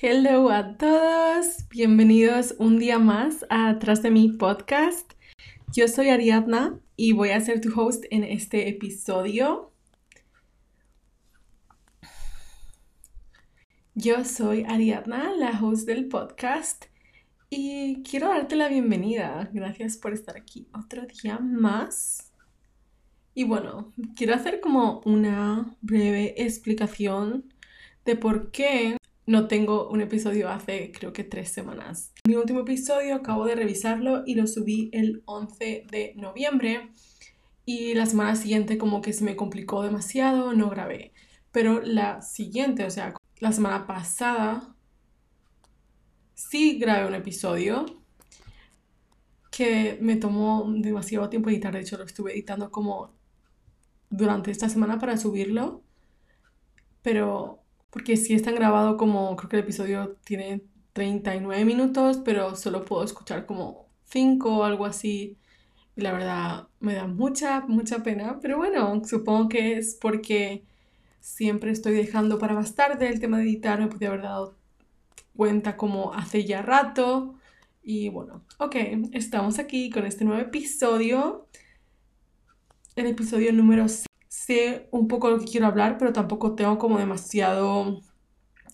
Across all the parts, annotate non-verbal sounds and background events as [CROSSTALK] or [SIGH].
Hello a todos, bienvenidos un día más a Atrás de mi podcast. Yo soy Ariadna y voy a ser tu host en este episodio. Yo soy Ariadna, la host del podcast, y quiero darte la bienvenida. Gracias por estar aquí otro día más. Y bueno, quiero hacer como una breve explicación de por qué no tengo un episodio hace creo que tres semanas. Mi último episodio acabo de revisarlo y lo subí el 11 de noviembre y la semana siguiente como que se me complicó demasiado, no grabé. Pero la siguiente, o sea, la semana pasada, sí grabé un episodio que me tomó demasiado tiempo editar. De hecho, lo estuve editando como durante esta semana para subirlo. Pero porque sí están grabado como, creo que el episodio tiene 39 minutos, pero solo puedo escuchar como 5 o algo así. Y la verdad me da mucha, mucha pena, pero bueno, supongo que es porque siempre estoy dejando para más tarde el tema de editar, me podía haber dado cuenta como hace ya rato. Y bueno, ok, estamos aquí con este nuevo episodio, el episodio número 6 sé un poco lo que quiero hablar, pero tampoco tengo como demasiado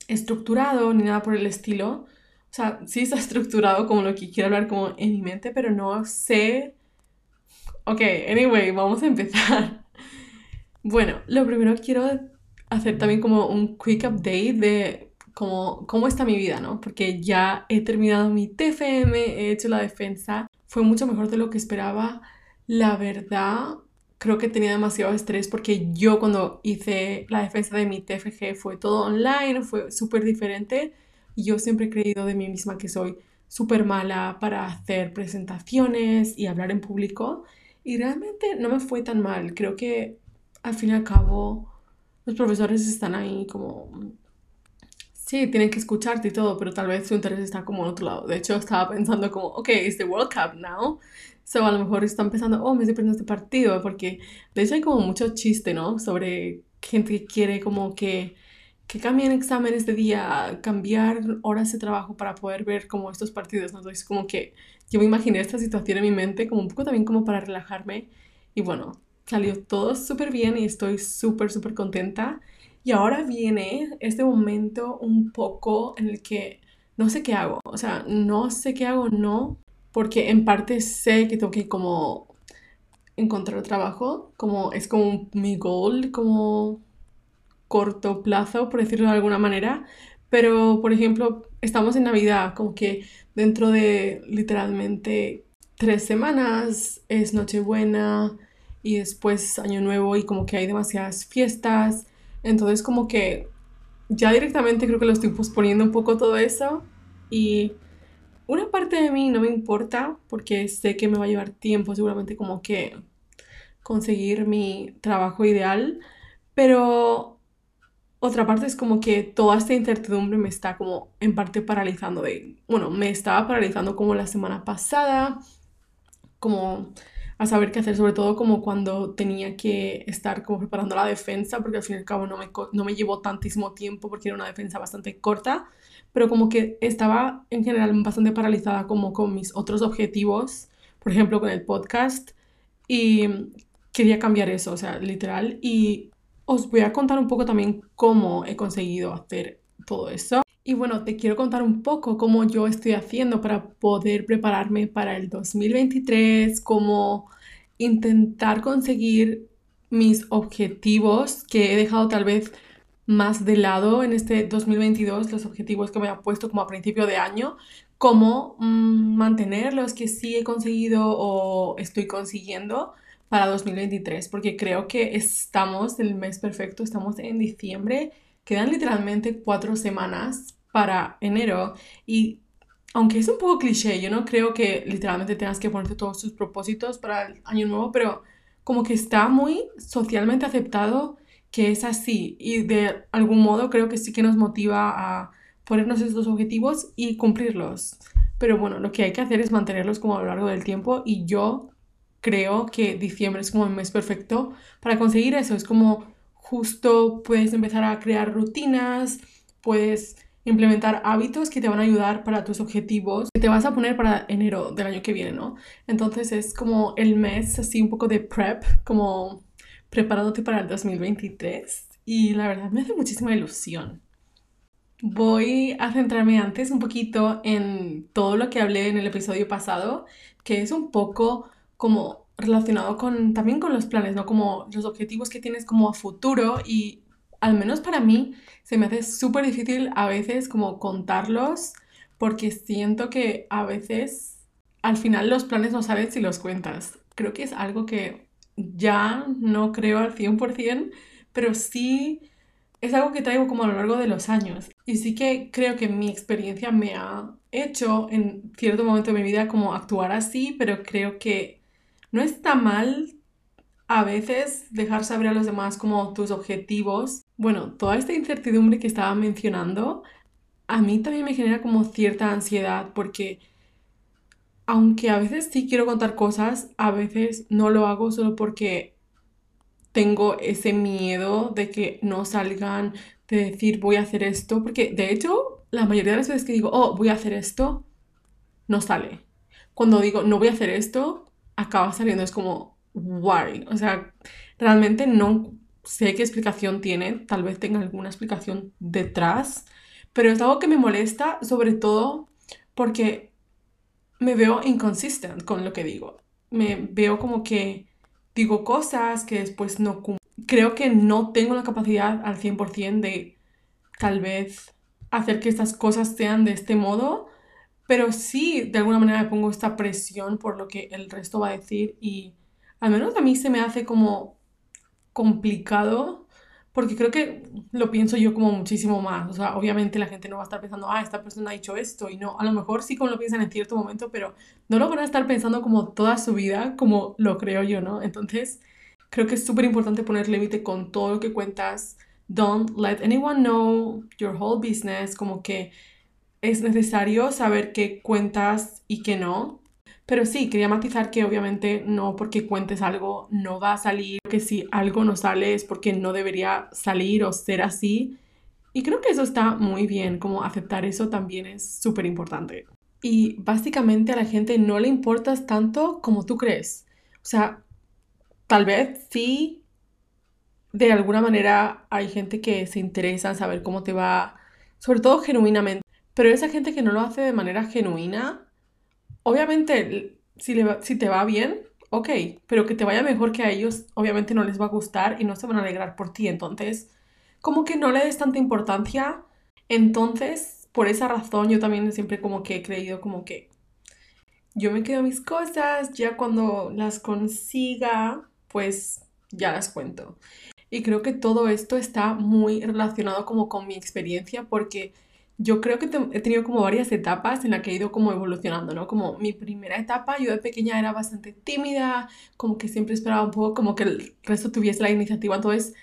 estructurado ni nada por el estilo. O sea, sí está [LAUGHS] estructurado como lo que quiero hablar como en mi mente, pero no sé... Ok, anyway, vamos a empezar. [LAUGHS] Bueno, lo primero quiero hacer también como un quick update de cómo, cómo está mi vida, ¿no? Porque ya he terminado mi TFM, he hecho la defensa, fue mucho mejor de lo que esperaba. La verdad, creo que tenía demasiado estrés porque yo cuando hice la defensa de mi TFG fue todo online, fue súper diferente yo siempre he creído de mí misma que soy súper mala para hacer presentaciones y hablar en público y realmente no me fue tan mal. Creo que al fin y al cabo los profesores están ahí como... Sí, tienen que escucharte y todo, pero tal vez su interés está como en otro lado. De hecho, estaba pensando como, ok, it's the World Cup now. So, a lo mejor están pensando, oh, me estoy perdiendo este partido, porque de hecho hay como mucho chiste, ¿no? Sobre gente que quiere como que, que cambien exámenes de día, cambiar horas de trabajo para poder ver como estos partidos, ¿no? Entonces, como que yo me imaginé esta situación en mi mente como un poco también como para relajarme. Y bueno, salió todo súper bien y estoy súper, súper contenta. Y ahora viene este momento un poco en el que no sé qué hago. O sea, no sé qué hago, no, porque en parte sé que tengo que como encontrar trabajo, como es como mi goal, como corto plazo, por decirlo de alguna manera. Pero, por ejemplo, estamos en Navidad, como que dentro de literalmente tres semanas es Nochebuena y después Año Nuevo y como que hay demasiadas fiestas. Entonces como que ya directamente creo que lo estoy posponiendo un poco todo eso y una parte de mí no me importa porque sé que me va a llevar tiempo seguramente como que conseguir mi trabajo ideal, pero otra parte es como que toda esta incertidumbre me está como en parte paralizando de, bueno, me estaba paralizando como la semana pasada, como a saber qué hacer, sobre todo como cuando tenía que estar como preparando la defensa, porque al fin y al cabo no me, no me llevó tantísimo tiempo porque era una defensa bastante corta, pero como que estaba en general bastante paralizada como con mis otros objetivos, por ejemplo con el podcast, y quería cambiar eso, o sea, literal, y os voy a contar un poco también cómo he conseguido hacer todo eso. Y bueno, te quiero contar un poco cómo yo estoy haciendo para poder prepararme para el 2023, cómo intentar conseguir mis objetivos que he dejado tal vez más de lado en este 2022, los objetivos que me he puesto como a principio de año, cómo mm, mantener los que sí he conseguido o estoy consiguiendo para 2023, porque creo que estamos, el mes perfecto, estamos en diciembre, quedan literalmente cuatro semanas para enero y aunque es un poco cliché, yo no creo que literalmente tengas que ponerte todos tus propósitos para el año nuevo, pero como que está muy socialmente aceptado que es así y de algún modo creo que sí que nos motiva a ponernos estos objetivos y cumplirlos. Pero bueno, lo que hay que hacer es mantenerlos como a lo largo del tiempo y yo creo que diciembre es como el mes perfecto para conseguir eso. Es como justo puedes empezar a crear rutinas, puedes implementar hábitos que te van a ayudar para tus objetivos que te vas a poner para enero del año que viene, ¿no? Entonces es como el mes así un poco de prep, como preparándote para el 2023 y la verdad me hace muchísima ilusión. Voy a centrarme antes un poquito en todo lo que hablé en el episodio pasado, que es un poco como relacionado con también con los planes, ¿no? Como los objetivos que tienes como a futuro y al menos para mí se me hace súper difícil a veces como contarlos porque siento que a veces al final los planes no sabes si los cuentas. Creo que es algo que ya no creo al 100%, pero sí es algo que traigo como a lo largo de los años. Y sí que creo que mi experiencia me ha hecho en cierto momento de mi vida como actuar así, pero creo que no está mal a veces dejar saber a los demás como tus objetivos. Bueno, toda esta incertidumbre que estaba mencionando, a mí también me genera como cierta ansiedad porque aunque a veces sí quiero contar cosas, a veces no lo hago solo porque tengo ese miedo de que no salgan, de decir voy a hacer esto, porque de hecho la mayoría de las veces que digo, oh, voy a hacer esto, no sale. Cuando digo no voy a hacer esto, acaba saliendo, es como, why? O sea, realmente no sé qué explicación tiene, tal vez tenga alguna explicación detrás, pero es algo que me molesta sobre todo porque me veo inconsistent con lo que digo. Me veo como que digo cosas que después no cumplo. Creo que no tengo la capacidad al 100% de tal vez hacer que estas cosas sean de este modo, pero sí de alguna manera me pongo esta presión por lo que el resto va a decir y al menos a mí se me hace como complicado porque creo que lo pienso yo como muchísimo más. O sea, obviamente la gente no va a estar pensando, ah, esta persona ha dicho esto. Y no, a lo mejor sí como lo piensan en cierto momento, pero no lo van a estar pensando como toda su vida, como lo creo yo, ¿no? Entonces, creo que es súper importante poner límite con todo lo que cuentas. Don't let anyone know your whole business. Como que es necesario saber qué cuentas y qué no. Pero sí, quería matizar que obviamente no porque cuentes algo no va a salir, que si algo no sale es porque no debería salir o ser así. Y creo que eso está muy bien, como aceptar eso también es súper importante. Y básicamente a la gente no le importas tanto como tú crees. O sea, tal vez sí, de alguna manera hay gente que se interesa en saber cómo te va, sobre todo genuinamente. Pero esa gente que no lo hace de manera genuina, obviamente, si, le si te va bien, ok, pero que te vaya mejor que a ellos, obviamente no les va a gustar y no se van a alegrar por ti. Entonces, como que no le des tanta importancia. Entonces, por esa razón, yo también siempre como que he creído como que yo me quedo mis cosas, ya cuando las consiga, pues ya las cuento. Y creo que todo esto está muy relacionado como con mi experiencia porque yo creo que he tenido como varias etapas en las que he ido como evolucionando, ¿no? Como mi primera etapa, yo de pequeña era bastante tímida, como que siempre esperaba un poco como que el resto tuviese la iniciativa, entonces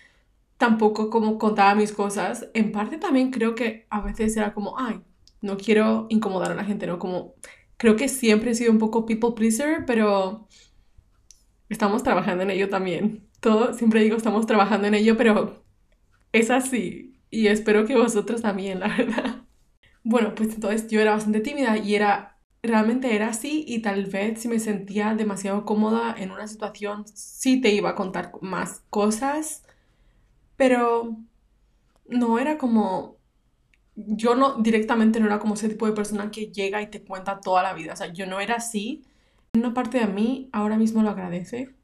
tampoco como contaba mis cosas. En parte también creo que a veces era como, ay, no quiero incomodar a la gente, ¿no? Como creo que siempre he sido un poco people pleaser, pero estamos trabajando en ello también. Todo, siempre digo, estamos trabajando en ello, pero es así. Y espero que vosotros también, la verdad. Bueno, pues entonces yo era bastante tímida y era, realmente era así y tal vez si me sentía demasiado cómoda en una situación, sí te iba a contar más cosas, pero no era como, yo no, directamente no era como ese tipo de persona que llega y te cuenta toda la vida, o sea, yo no era así. Una parte de mí ahora mismo lo agradece,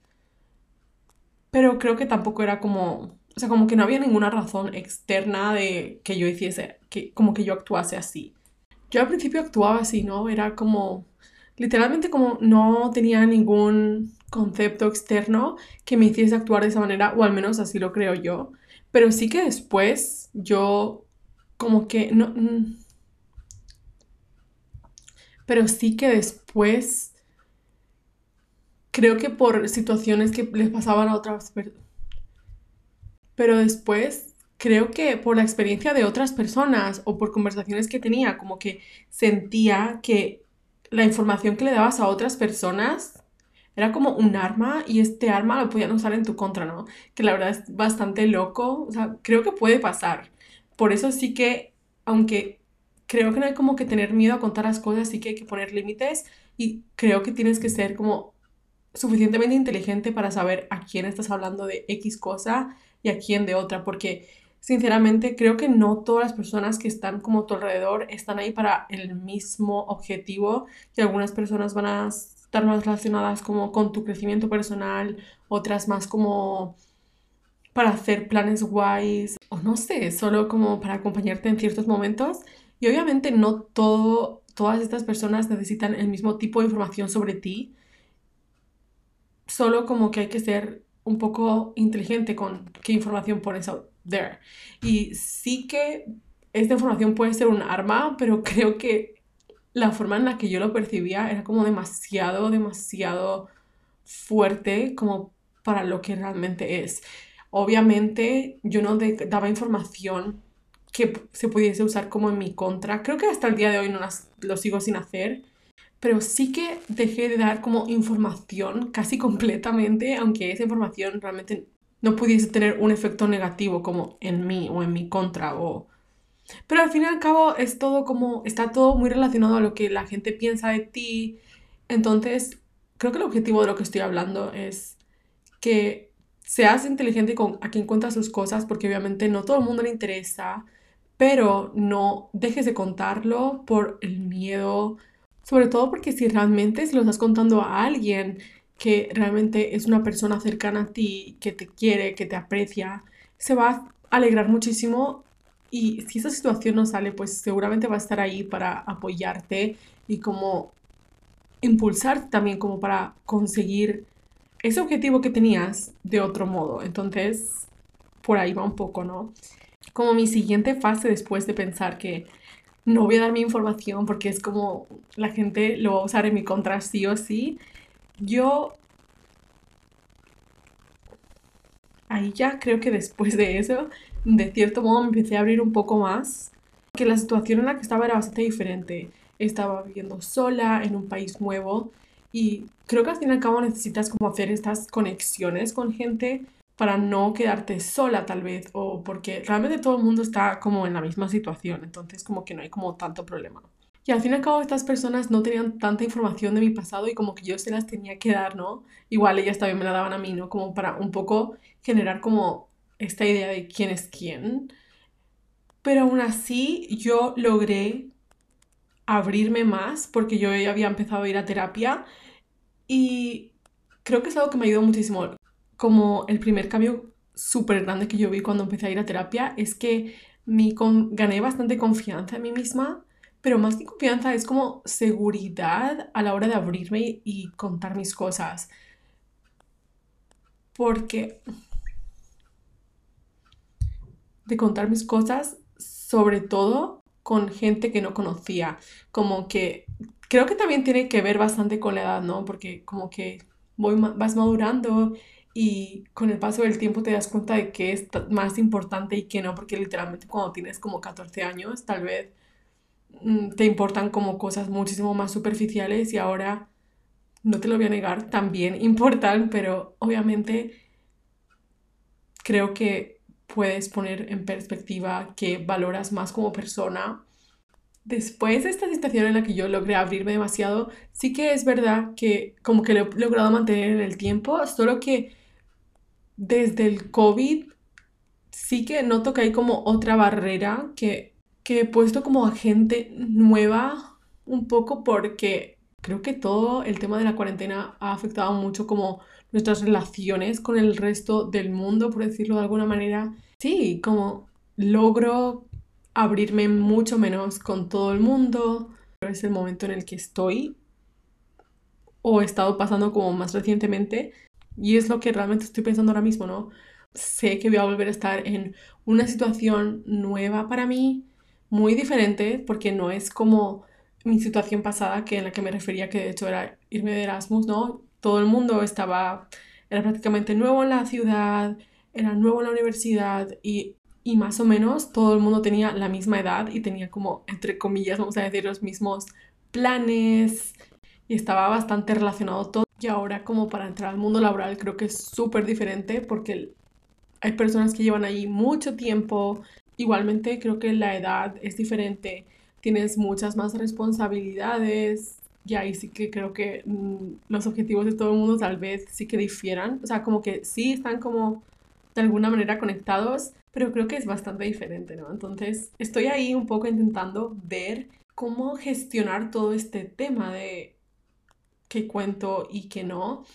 pero creo que tampoco era como o sea, como que no había ninguna razón externa de que yo hiciese, que, como que yo actuase así. Yo al principio actuaba así, ¿no? Era como, literalmente como no tenía ningún concepto externo que me hiciese actuar de esa manera, o al menos así lo creo yo. Pero sí que después yo como que no... Mm, pero sí que después creo que por situaciones que les pasaban a otras personas pero después creo que por la experiencia de otras personas o por conversaciones que tenía, como que sentía que la información que le dabas a otras personas era como un arma y este arma lo podían usar en tu contra, ¿no? Que la verdad es bastante loco, o sea, creo que puede pasar. Por eso sí que, aunque creo que no hay como que tener miedo a contar las cosas, sí que hay que poner límites y creo que tienes que ser como suficientemente inteligente para saber a quién estás hablando de X cosa y a quién de otra, porque sinceramente creo que no todas las personas que están como a tu alrededor están ahí para el mismo objetivo y algunas personas van a estar más relacionadas como con tu crecimiento personal, otras más como para hacer planes guays o no sé, solo como para acompañarte en ciertos momentos. Y obviamente no todo, todas estas personas necesitan el mismo tipo de información sobre ti, solo como que hay que ser un poco inteligente con qué información pones out there. Y sí que esta información puede ser un arma, pero [LAUGHS] creo que la forma en la que yo lo percibía era como demasiado, demasiado fuerte como para lo que realmente es. Obviamente yo no daba información que se pudiese usar como en mi contra. Creo que hasta el día de hoy no lo sigo sin hacer, pero sí que dejé de dar como información casi completamente, aunque esa información realmente no pudiese tener un efecto negativo como en mí o en mi contra o... Pero al fin y al cabo es todo como, está todo muy relacionado a lo que la gente piensa de ti. Entonces, creo que el objetivo de lo que estoy hablando es que seas inteligente con a quien cuentas sus cosas, porque obviamente no todo el mundo le interesa, pero no dejes de contarlo por el miedo, sobre todo porque si realmente se lo estás contando a alguien que realmente es una persona cercana a ti, que te quiere, que te aprecia, se va a alegrar muchísimo y si esa situación no sale, pues seguramente va a estar ahí para apoyarte y como impulsarte también como para conseguir ese objetivo que tenías de otro modo. Entonces, por ahí va un poco, ¿no? como mi siguiente fase después de pensar que no voy a dar mi información porque es como la gente lo va a usar en mi contra sí o sí, yo ahí ya creo que después de eso, de cierto modo me empecé a abrir un poco más, que la situación en la que estaba era bastante diferente. Estaba viviendo sola en un país nuevo y creo que al fin y al cabo necesitas como hacer estas conexiones con gente para no quedarte sola tal vez o porque realmente todo el mundo está como en la misma situación, entonces como que no hay como tanto problema. Y al fin y al cabo estas personas no tenían tanta información de mi pasado y como que yo se las tenía que dar, ¿no? Igual ellas también me la daban a mí, ¿no? Como para un poco generar como esta idea de quién es quién. Pero aún así yo logré abrirme más porque yo ya había empezado a ir a terapia y creo que es algo que me ayudó muchísimo como el primer cambio súper grande que yo vi cuando empecé a ir a terapia es que mi gané bastante confianza en mí misma, pero más que confianza es como seguridad a la hora de abrirme y contar mis cosas. Porque de contar mis cosas, sobre todo con gente que no conocía, como que creo que también tiene que ver bastante con la edad, ¿no? Porque como que voy, vas madurando y con el paso del tiempo te das cuenta de qué es más importante y qué no, porque literalmente cuando tienes como 14 años, tal vez mm, te importan como cosas muchísimo más superficiales y ahora, no te lo voy a negar, también [LAUGHS] importan, pero obviamente creo que puedes poner en perspectiva que valoras más como persona. Después de esta situación en la que yo logré abrirme demasiado, sí que es verdad que como que lo he logrado mantener en el tiempo, solo que desde el COVID sí que noto que hay como otra barrera que, que he puesto como a gente nueva un poco porque creo que todo el tema de la cuarentena ha afectado mucho como nuestras relaciones con el resto del mundo, por decirlo de alguna manera. Sí, como logro abrirme mucho menos con todo el mundo. Es el momento en el que estoy o he estado pasando como más recientemente y es lo que realmente estoy pensando ahora mismo, ¿no? Sé que voy a volver a estar en una situación nueva para mí, muy diferente, porque no es como mi situación pasada, que en la que me refería que de hecho era irme de Erasmus, ¿no? Todo el mundo estaba, era prácticamente nuevo en la ciudad, era nuevo en la universidad y, y más o menos todo el mundo tenía la misma edad y tenía como, entre comillas, vamos a decir, los mismos planes y estaba bastante relacionado todo. Y ahora como para entrar al mundo laboral creo que es súper diferente porque hay personas que llevan ahí mucho tiempo. Igualmente creo que la edad es diferente. tienes muchas más responsabilidades y ahí sí que creo que mm, los objetivos de todo el mundo tal vez sí que difieran. O sea, como que sí están como de alguna manera conectados, pero creo que es bastante diferente, ¿no? Entonces, estoy ahí un poco intentando ver cómo gestionar todo este tema de qué cuento y qué no.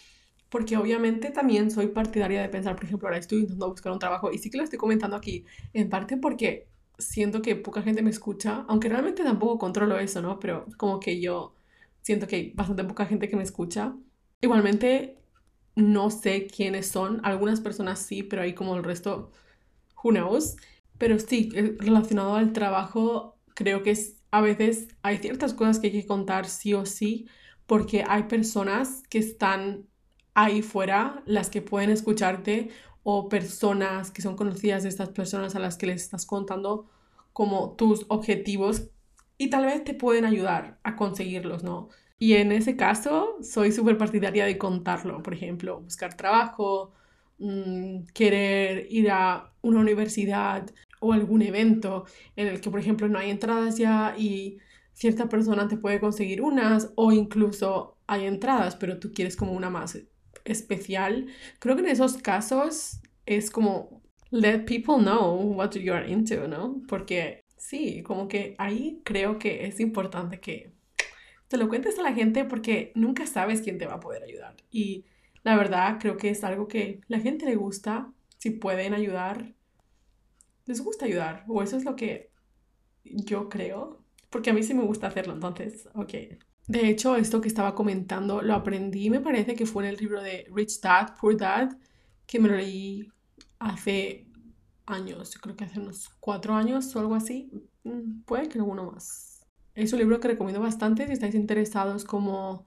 Porque obviamente también soy partidaria de pensar, por ejemplo, ahora estoy intentando buscar un trabajo y sí que lo estoy comentando aquí, en parte porque siento que poca gente me escucha, aunque realmente tampoco controlo eso, ¿no? Pero como que yo siento que hay bastante poca gente que me escucha. Igualmente, no sé quiénes son, algunas personas sí, pero hay como el resto, who knows. Pero sí, eh, relacionado al trabajo, creo que es, a veces hay ciertas cosas que hay que contar sí o sí, porque hay personas que están ahí fuera, las que pueden escucharte, o personas que son conocidas de estas personas a las que les estás contando como tus objetivos y tal vez te pueden ayudar a conseguirlos, ¿no? Y en ese caso, soy súper partidaria de contarlo, por ejemplo, buscar trabajo, mm, querer ir a una universidad o algún evento en el que, por ejemplo, no hay entradas ya y cierta persona te puede conseguir unas o incluso hay entradas, pero tú quieres como una más especial. Creo que en esos casos es como let people know what you are into, ¿no? Porque sí, como que ahí creo que es importante que te lo cuentes a la gente porque nunca sabes quién te va a poder ayudar. Y la verdad creo que es algo que la gente le gusta, si pueden ayudar, les gusta ayudar. O eso es lo que yo creo, porque a mí sí me gusta hacerlo, entonces, ok. De hecho, esto que estaba comentando lo aprendí, me parece que fue en el libro de Rich Dad, Poor Dad, que me lo leí hace años, creo que hace unos cuatro años o algo así, mm, puede que alguno más. Es un libro que recomiendo bastante si estáis interesados como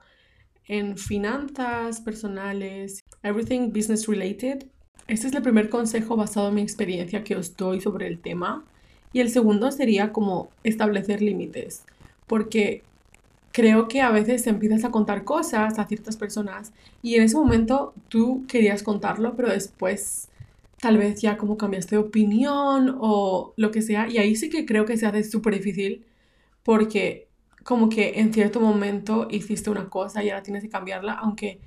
en finanzas personales, everything business related. Este es el primer consejo basado en mi experiencia que os doy sobre el tema. Y el segundo sería como establecer límites, porque creo que a veces empiezas a contar cosas a ciertas personas y en ese momento tú querías contarlo, pero después tal vez ya como cambiaste de opinión o lo que sea. Y ahí sí que creo que se hace súper difícil porque como que en cierto momento hiciste una cosa y ahora tienes que cambiarla, aunque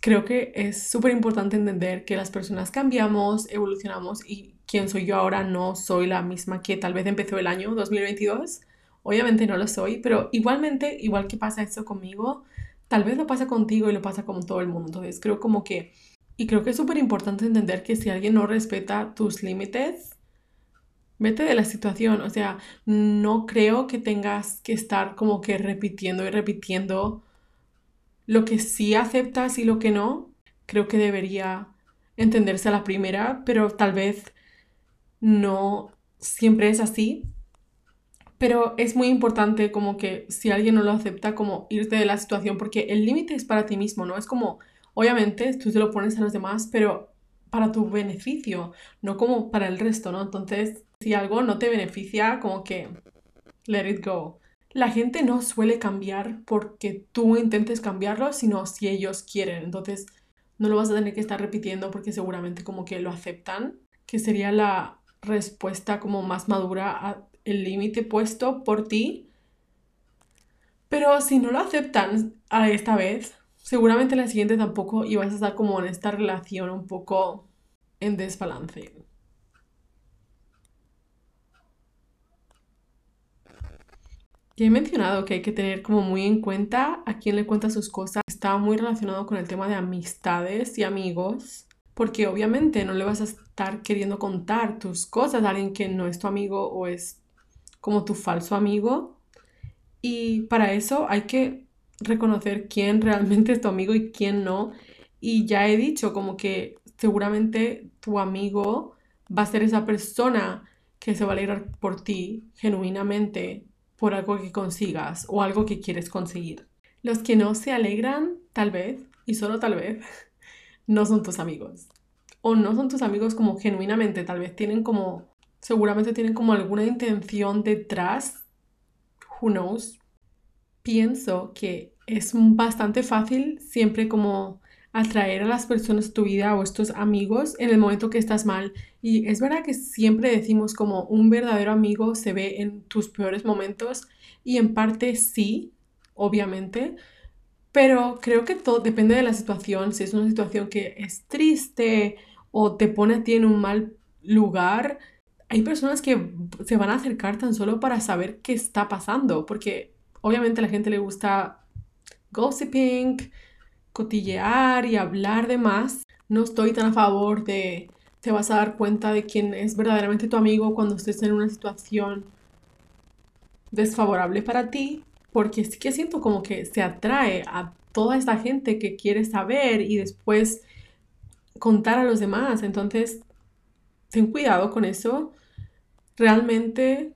creo que es súper importante entender que las personas cambiamos, evolucionamos y quien soy yo ahora no soy la misma que tal vez empezó el año 2022. Obviamente no lo soy, pero igualmente, igual que pasa esto conmigo, tal vez lo pasa contigo y lo pasa con todo el mundo. Entonces creo como que y creo que es súper importante entender que si alguien no respeta tus límites, vete de la situación. O sea, no creo que tengas que estar como que repitiendo y repitiendo lo que sí aceptas y lo que no. Creo que debería entenderse a la primera, pero tal vez no siempre es así. Pero es muy importante como que si alguien no lo acepta, como irte de la situación, porque el límite es para ti mismo, ¿no? Es como Obviamente tú te lo pones a los demás, pero para tu beneficio, no como para el resto, ¿no? Entonces, si algo no te beneficia, como que let it go. La gente no suele cambiar porque tú intentes cambiarlo, sino si ellos quieren. Entonces, no lo vas a tener que estar repitiendo porque seguramente como que lo aceptan, que sería la respuesta como más madura al límite puesto por ti. Pero si no lo aceptan a esta vez, seguramente la siguiente tampoco y vas a estar como en esta relación un poco en desbalance. Ya he mencionado que hay que tener como muy en cuenta a quién le cuenta sus cosas. Está muy relacionado con el tema de amistades y amigos, porque obviamente no le vas a estar queriendo contar tus cosas a alguien que no es tu amigo o es como tu falso amigo. Y para eso hay que reconocer quién [LAUGHS] realmente es tu amigo y quién no. Y ya he dicho como que seguramente tu amigo va a ser esa persona que se va a alegrar por ti genuinamente por algo que consigas o algo que quieres conseguir. Los que no se alegran, tal vez, y solo tal vez, no son tus amigos. O no son tus amigos como genuinamente, tal vez tienen como, seguramente tienen como alguna intención detrás. Who knows? pienso que es bastante fácil siempre como atraer a las personas a tu vida o estos amigos en el momento que estás mal. Y es verdad que siempre decimos como un verdadero amigo se ve en tus peores momentos y en parte sí, obviamente, pero creo que todo depende de la situación. Si es una situación que es triste o te pone a ti en un mal lugar, hay personas que se van a acercar tan solo para saber qué está pasando, porque obviamente a la gente le gusta gossiping, cotillear y hablar de más. No estoy tan a favor de te vas a dar cuenta de quién es verdaderamente tu amigo cuando estés en una situación desfavorable para ti, porque sí que siento como que se atrae a toda esta gente que quiere saber y después contar a los demás. Entonces, ten cuidado con eso. Realmente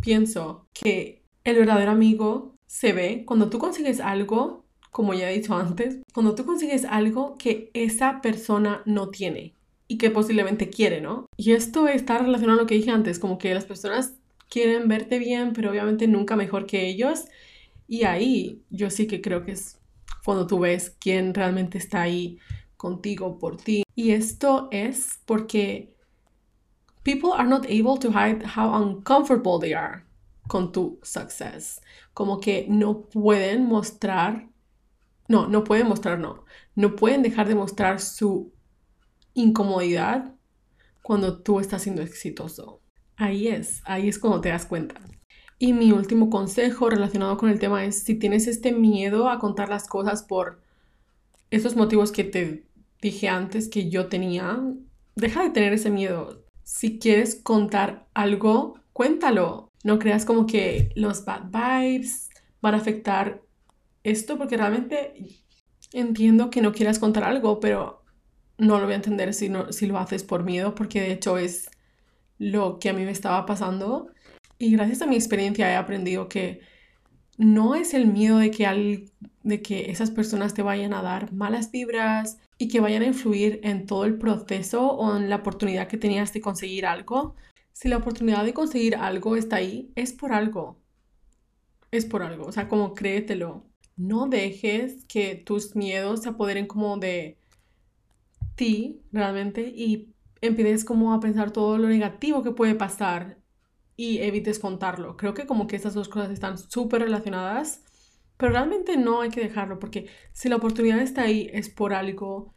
pienso que el verdadero amigo se ve cuando tú consigues algo, como ya he dicho antes, cuando tú consigues algo que esa persona no tiene y que posiblemente quiere, ¿no? Y esto está relacionado a lo que dije antes, como que las personas quieren verte bien, pero obviamente nunca mejor que ellos. Y ahí yo sí que creo que es cuando tú ves quién realmente está ahí contigo por ti. Y esto es porque people are not able to hide how uncomfortable they are con tu success. Como que no pueden mostrar, no, no pueden mostrar, no, no pueden dejar de mostrar su incomodidad cuando tú estás siendo exitoso. Ahí es, ahí es cuando te das cuenta. Y mi último consejo relacionado con el tema es si tienes este miedo a contar las cosas por esos motivos que te dije antes que yo tenía, deja de tener ese miedo. Si quieres contar algo, cuéntalo. No creas como que los bad vibes van a afectar esto porque realmente entiendo que no quieras contar algo, pero no lo voy a entender si, no, si lo haces por miedo porque de hecho es lo que a mí me estaba pasando y gracias a mi experiencia he aprendido que no es el miedo de que, de que esas personas te vayan a dar malas vibras y que vayan a influir en todo el proceso o en la oportunidad que tenías de conseguir algo. Si la oportunidad de conseguir algo está ahí, es por algo. Es por algo. O sea, como créetelo. No dejes que tus miedos se apoderen como de ti realmente y empieces como a pensar todo lo negativo que puede pasar y evites contarlo. Creo que como que estas dos cosas están súper relacionadas, pero realmente no hay que dejarlo porque si la oportunidad está ahí es por algo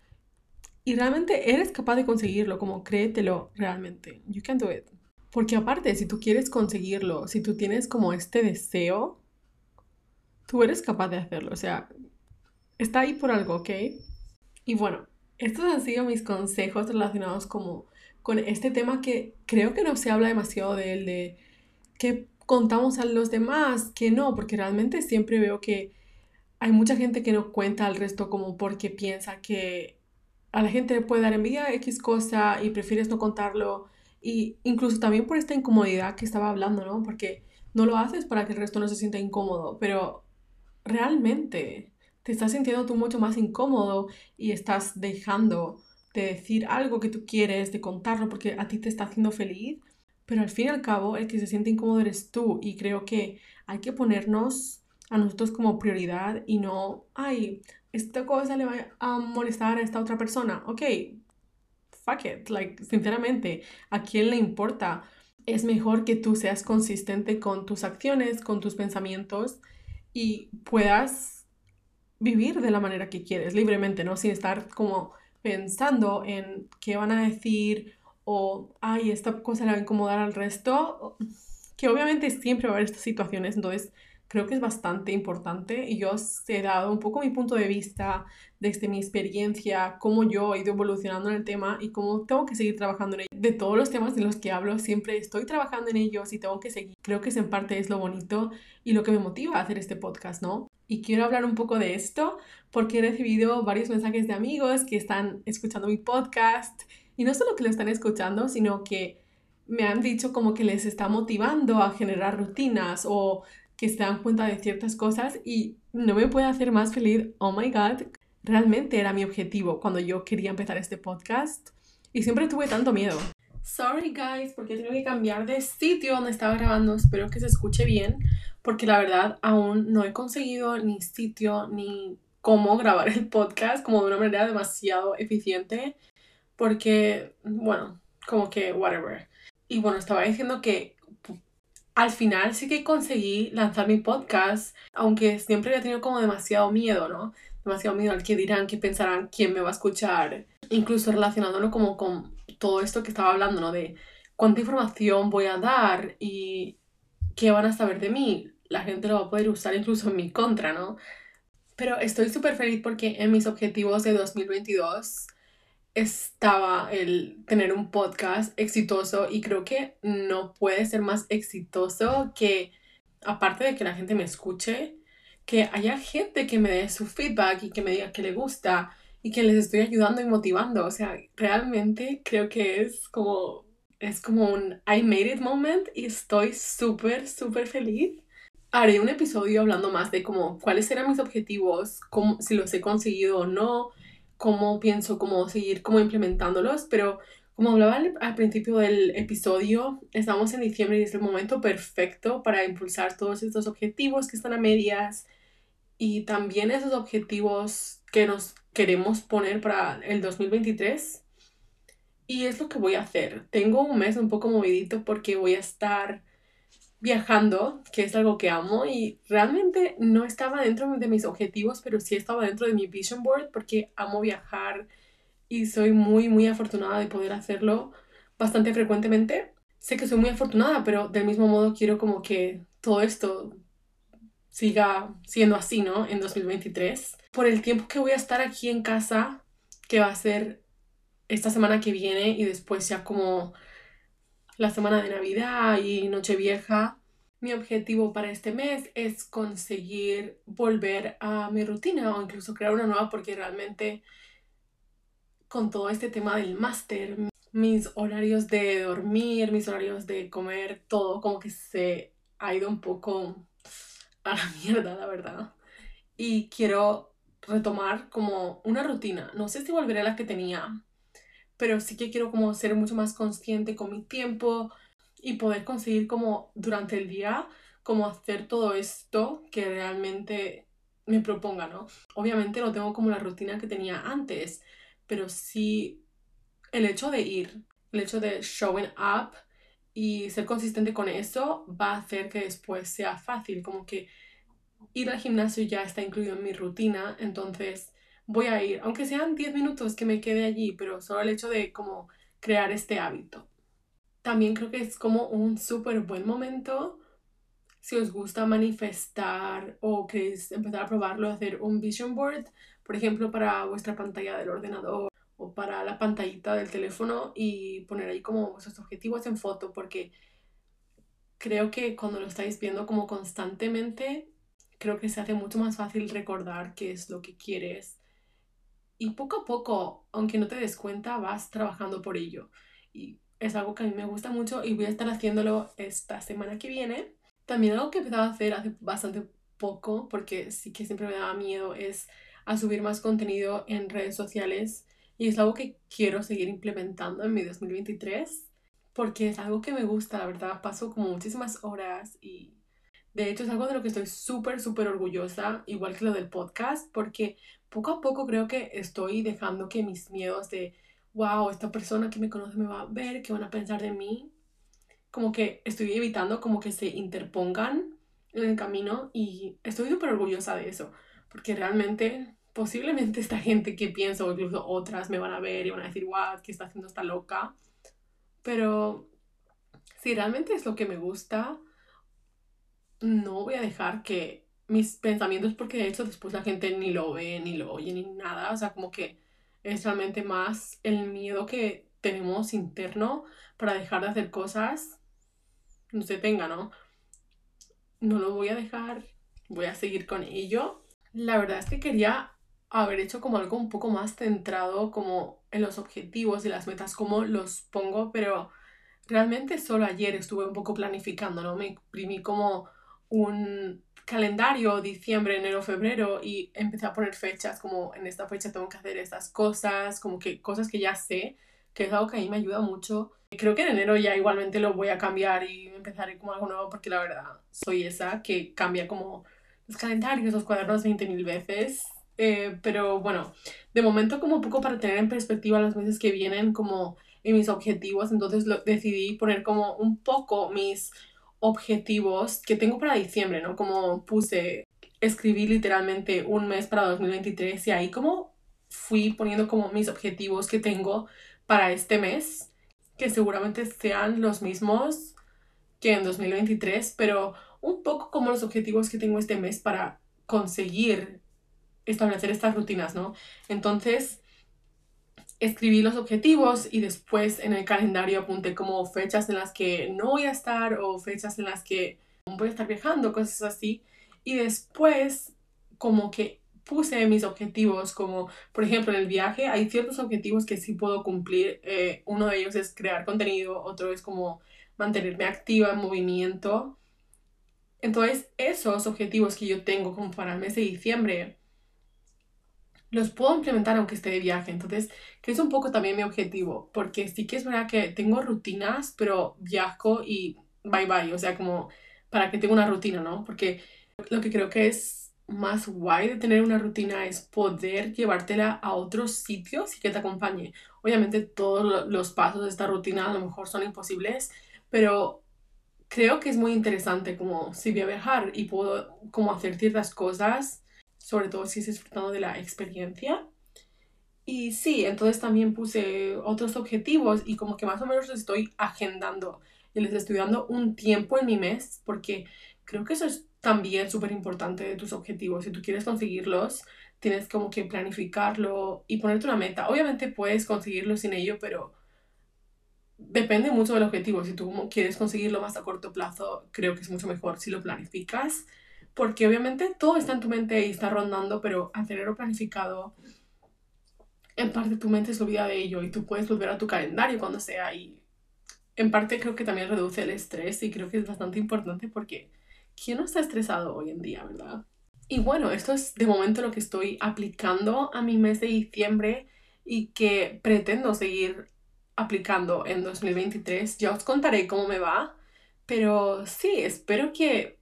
y realmente eres capaz de conseguirlo, como créetelo realmente. You can do it. Porque aparte, si tú quieres conseguirlo, si tú tienes como este deseo, tú eres capaz de hacerlo. O sea, está ahí por algo, ¿ok? Y bueno, estos han sido mis consejos relacionados como con este tema que creo que no se habla demasiado de él, de qué contamos a los demás, que no, porque realmente siempre veo que hay mucha gente que no cuenta al resto como porque piensa que a la gente le puede dar envidia X cosa y prefieres no contarlo. Y incluso también por esta incomodidad que estaba hablando, ¿no? Porque no lo haces para que el resto no se sienta incómodo, pero realmente te estás sintiendo tú mucho más incómodo y estás dejando de decir algo que tú quieres, de contarlo porque a ti te está haciendo feliz, pero al fin y al cabo el que se siente incómodo eres tú y creo que hay que ponernos a nosotros como prioridad y no, ay, esta cosa le va a molestar a esta otra persona, ok, fuck it, like, sinceramente, ¿a quién le importa? Es mejor que tú seas consistente con tus acciones, con tus pensamientos y puedas vivir de la manera que quieres, libremente, ¿no? Sin estar como pensando en qué van a decir o, ay, esta cosa le va a incomodar al resto, que obviamente siempre va a haber estas situaciones, entonces creo que es bastante importante y yo os he dado un poco mi punto de vista desde mi experiencia, cómo yo he ido evolucionando en el tema y cómo tengo que seguir trabajando en ello. De todos los temas de los que hablo, siempre estoy trabajando en ellos y tengo que seguir. Creo que es en parte es lo bonito y lo que me motiva a hacer este podcast, ¿no? Y quiero hablar un poco de esto porque he recibido varios mensajes de amigos que están escuchando mi podcast y no solo que lo están escuchando, sino que me han dicho como que les está motivando a generar rutinas o que se dan cuenta de ciertas cosas y no me puede hacer más feliz. Oh my god, realmente era mi objetivo cuando yo quería empezar este podcast y siempre tuve tanto miedo. Sorry guys, porque tengo que cambiar de sitio donde estaba grabando. Espero que se escuche bien, porque la verdad aún no he conseguido ni sitio ni cómo grabar el podcast como de una manera demasiado eficiente porque, bueno, como que whatever. Y bueno, estaba diciendo que al final sí que conseguí lanzar mi podcast, aunque siempre había tenido como demasiado miedo, ¿no? Demasiado miedo al que dirán, qué pensarán, quién me va a escuchar, incluso relacionándolo como con todo esto que estaba hablando, ¿no? De cuánta información voy a dar y qué van a saber de mí. La gente lo va a poder usar incluso en mi contra, ¿no? Pero estoy súper feliz porque en mis objetivos de 2022 estaba el tener un podcast exitoso y creo que no puede ser más exitoso que, aparte de que la gente me escuche, que haya gente que me dé su feedback y que me diga que le gusta y que les estoy ayudando y motivando. O sea, realmente creo que es como, es como un I made it moment y estoy súper, súper feliz. Haré un episodio hablando más de como cuáles eran mis objetivos, cómo, si los he conseguido o no, cómo pienso cómo seguir como implementándolos, pero como hablaba al, principio del episodio, estamos en diciembre y es el momento perfecto para impulsar todos estos objetivos que están a medias y también esos objetivos que nos queremos poner para el 2023. Y es lo que voy a hacer. Tengo un mes un poco movidito porque voy a estar viajando, que es algo que amo y realmente no estaba dentro de mis objetivos, pero sí estaba dentro de mi vision board porque amo viajar y soy muy, muy afortunada de poder hacerlo bastante frecuentemente. Sé que soy muy afortunada, pero del mismo modo quiero como que todo esto siga siendo así, ¿no? En 2023. Por el tiempo que voy a estar aquí en casa, que va a ser esta semana que viene y después ya como la semana de Navidad y Nochevieja. Mi objetivo para este mes es conseguir volver a mi rutina o incluso crear una nueva porque realmente con todo este tema del máster, mis horarios de dormir, mis horarios de comer, todo como que se ha ido un poco a la mierda, la verdad. Y quiero retomar como una rutina. No sé si volveré a la que tenía pero sí que quiero como ser mucho más consciente con mi tiempo y poder conseguir como durante el día como hacer todo esto que realmente me proponga, ¿no? Obviamente no tengo como la rutina que tenía antes, pero sí el hecho de ir, el hecho de showing up y ser consistente con eso va a hacer que después sea fácil, como que ir al gimnasio ya está incluido en mi rutina, entonces voy a ir, aunque sean 10 minutos que me quede allí, pero solo el hecho de como crear este hábito. También creo que es como un súper buen momento si os gusta manifestar o queréis empezar a probarlo, hacer un vision board, por ejemplo, para vuestra pantalla del ordenador o para la pantallita del teléfono y poner ahí como vuestros objetivos en foto, porque creo que cuando lo estáis viendo como constantemente, creo que se hace mucho más fácil recordar qué es lo que quieres y poco a poco, aunque no te des cuenta, vas trabajando por ello. Y es algo que a mí me gusta mucho y voy a estar haciéndolo esta semana que viene. También algo que he empezado a hacer hace bastante poco, porque sí que siempre me daba miedo, es a subir más contenido en redes sociales. Y es algo que quiero seguir implementando en mi 2023, porque es algo que me gusta, la verdad. Paso como muchísimas horas y de hecho es algo de lo que estoy súper, súper orgullosa, igual que lo del podcast, porque poco a poco creo que estoy dejando que mis miedos de, wow, esta persona que me conoce me va a ver, qué van a pensar de mí, como que estoy evitando como que se interpongan en el camino y estoy súper orgullosa de eso, porque realmente posiblemente esta gente que pienso, o incluso otras, me van a ver y van a decir, wow, ¿qué está haciendo esta loca? Pero si realmente es lo que me gusta, no voy a dejar que mis pensamientos porque de hecho después la gente ni lo ve, ni lo oye, ni nada. O sea, como que es realmente más el miedo que tenemos interno para dejar de hacer cosas. No se tenga, ¿no? No lo voy a dejar, voy a seguir con ello. La verdad es que quería haber hecho como algo un poco más centrado como en los objetivos y las metas, como los pongo, pero realmente solo ayer estuve un poco planificando, ¿no? Me imprimí como un calendario, diciembre, enero, febrero, y empecé a poner fechas, como en esta fecha tengo que hacer estas cosas, como que cosas que ya sé, que es algo que a mí me ayuda mucho. Creo que en enero ya igualmente lo voy a cambiar y empezaré como algo nuevo, porque la verdad soy esa que cambia como los calendarios, los cuadernos 20.000 veces. Eh, pero bueno, de momento como poco para tener en perspectiva los meses que vienen como en mis objetivos, entonces lo, decidí poner como un poco mis objetivos que tengo para diciembre, ¿no? Como puse, escribí literalmente un mes para 2023 y ahí como fui poniendo como mis objetivos que tengo para este mes, que seguramente sean los mismos que en 2023, pero un poco como los objetivos que tengo este mes para conseguir establecer estas rutinas, ¿no? Entonces, escribí los objetivos y después en el calendario apunté como fechas en las que no voy a estar o fechas en las que voy a estar viajando, cosas así. Y después como que puse mis objetivos, como por ejemplo en el viaje hay ciertos objetivos que sí puedo cumplir. Eh, uno de ellos es crear contenido, otro es como mantenerme activa en movimiento. Entonces esos objetivos que yo tengo como para el mes de diciembre los puedo implementar aunque esté de viaje. Entonces, que es un poco también mi objetivo, porque sí que es verdad que tengo rutinas, pero viajo y bye bye, o sea, como para que tenga una rutina, ¿no? Porque lo que creo que es más guay de tener una rutina es poder llevártela a otros sitios y que te acompañe. Obviamente todos los pasos de esta rutina a lo mejor son imposibles, pero creo que es muy interesante como si voy viajar y puedo como hacer ciertas cosas sobre todo si es disfrutando de la experiencia. Y sí, entonces también puse otros objetivos y como que más o menos les estoy agendando y les estoy dando un tiempo en mi mes porque creo que eso es también súper importante de tus objetivos. Si tú quieres conseguirlos, tienes como que planificarlo y ponerte una meta. Obviamente puedes conseguirlo sin ello, pero depende mucho del objetivo. Si tú quieres conseguirlo más a corto plazo, creo que es mucho mejor si lo planificas porque obviamente todo está en tu mente y está rondando, pero al tenerlo planificado, en parte tu mente se olvida de ello y tú puedes volver a tu calendario cuando sea y en parte creo que también reduce el estrés y creo que es bastante importante porque ¿quién no está estresado hoy en día, verdad? Y bueno, esto es de momento lo que estoy aplicando a mi mes de diciembre y que pretendo seguir aplicando en 2023. Ya os contaré cómo me va, pero sí, espero que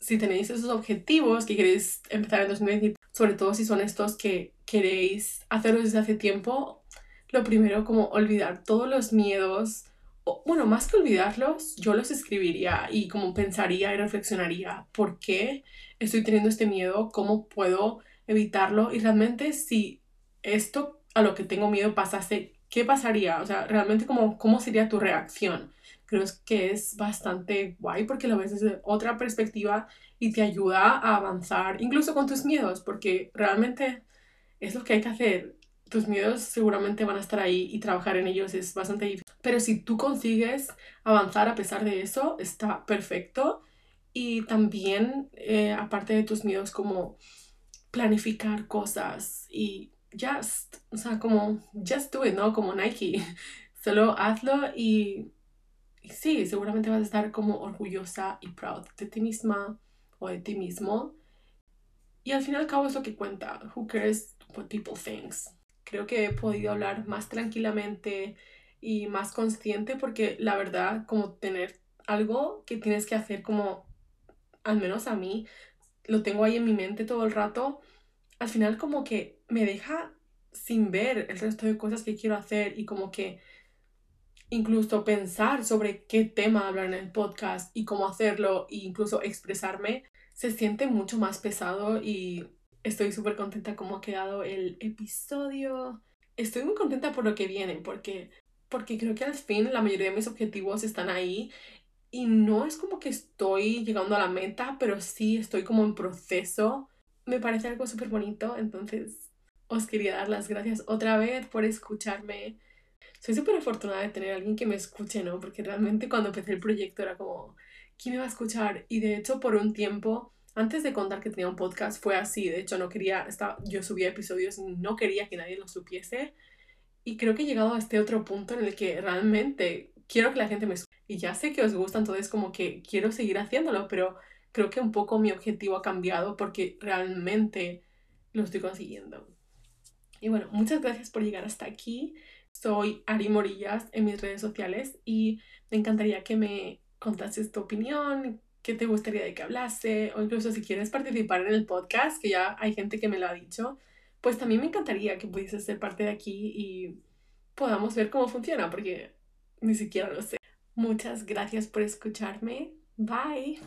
si tenéis esos objetivos que queréis empezar en 2020, sobre todo si son estos que queréis hacerlos desde hace tiempo, lo primero como olvidar todos los miedos, o, bueno, más que olvidarlos, yo los escribiría y como pensaría y reflexionaría por qué estoy teniendo este miedo, cómo puedo evitarlo y realmente si esto a lo que tengo miedo pasase, ¿qué pasaría? O sea, realmente como, cómo sería tu reacción creo que es bastante guay porque lo ves desde otra perspectiva y te ayuda a avanzar, incluso con tus miedos, porque realmente es lo que hay que hacer. Tus miedos seguramente van a estar ahí y trabajar en ellos es bastante difícil. Pero si tú consigues avanzar a pesar de eso, está perfecto. Y también, eh, aparte de tus miedos, como planificar cosas y just, o sea, como just do it, ¿no? Como Nike. [LAUGHS] Solo hazlo y sí, seguramente vas a estar como orgullosa y proud de ti misma o de ti mismo. Y al fin y al cabo es lo que cuenta. Who cares what people think? Creo que he podido hablar más tranquilamente y más consciente porque la verdad como tener algo que tienes que hacer como al menos a mí lo tengo ahí en mi mente todo el rato al final como que me deja sin ver el resto de cosas que quiero hacer y como que incluso pensar sobre qué tema hablar en el podcast y cómo hacerlo e incluso expresarme, se siente mucho más pesado y estoy súper contenta cómo ha quedado el episodio. Estoy muy contenta por lo que viene porque, porque creo que al fin la mayoría de mis objetivos están ahí y no es como que estoy llegando a la meta, pero sí estoy como en proceso. Me parece algo súper bonito, entonces os quería dar las gracias otra vez por escucharme soy súper afortunada de tener a alguien que me escuche, ¿no? Porque realmente cuando empecé el proyecto era como, ¿quién me va a escuchar? Y de hecho, por un tiempo, antes de contar que tenía un podcast, fue así. De hecho, no quería, estaba, yo subía episodios y no quería que nadie lo supiese. Y creo que he llegado a este otro punto en el que realmente quiero que la gente me escuche. Y ya sé que os gusta, entonces como que quiero seguir haciéndolo, pero creo que un poco mi objetivo ha cambiado porque realmente lo estoy consiguiendo. Y bueno, muchas gracias por llegar hasta aquí. Soy Ari Morillas en mis redes sociales y me encantaría que me contases tu opinión, qué te gustaría de que hablase, o incluso si quieres participar en el podcast, que ya hay gente que me lo ha dicho, pues también me encantaría que pudieses ser parte de aquí y podamos ver cómo funciona, porque ni siquiera lo sé. Muchas gracias por escucharme. Bye.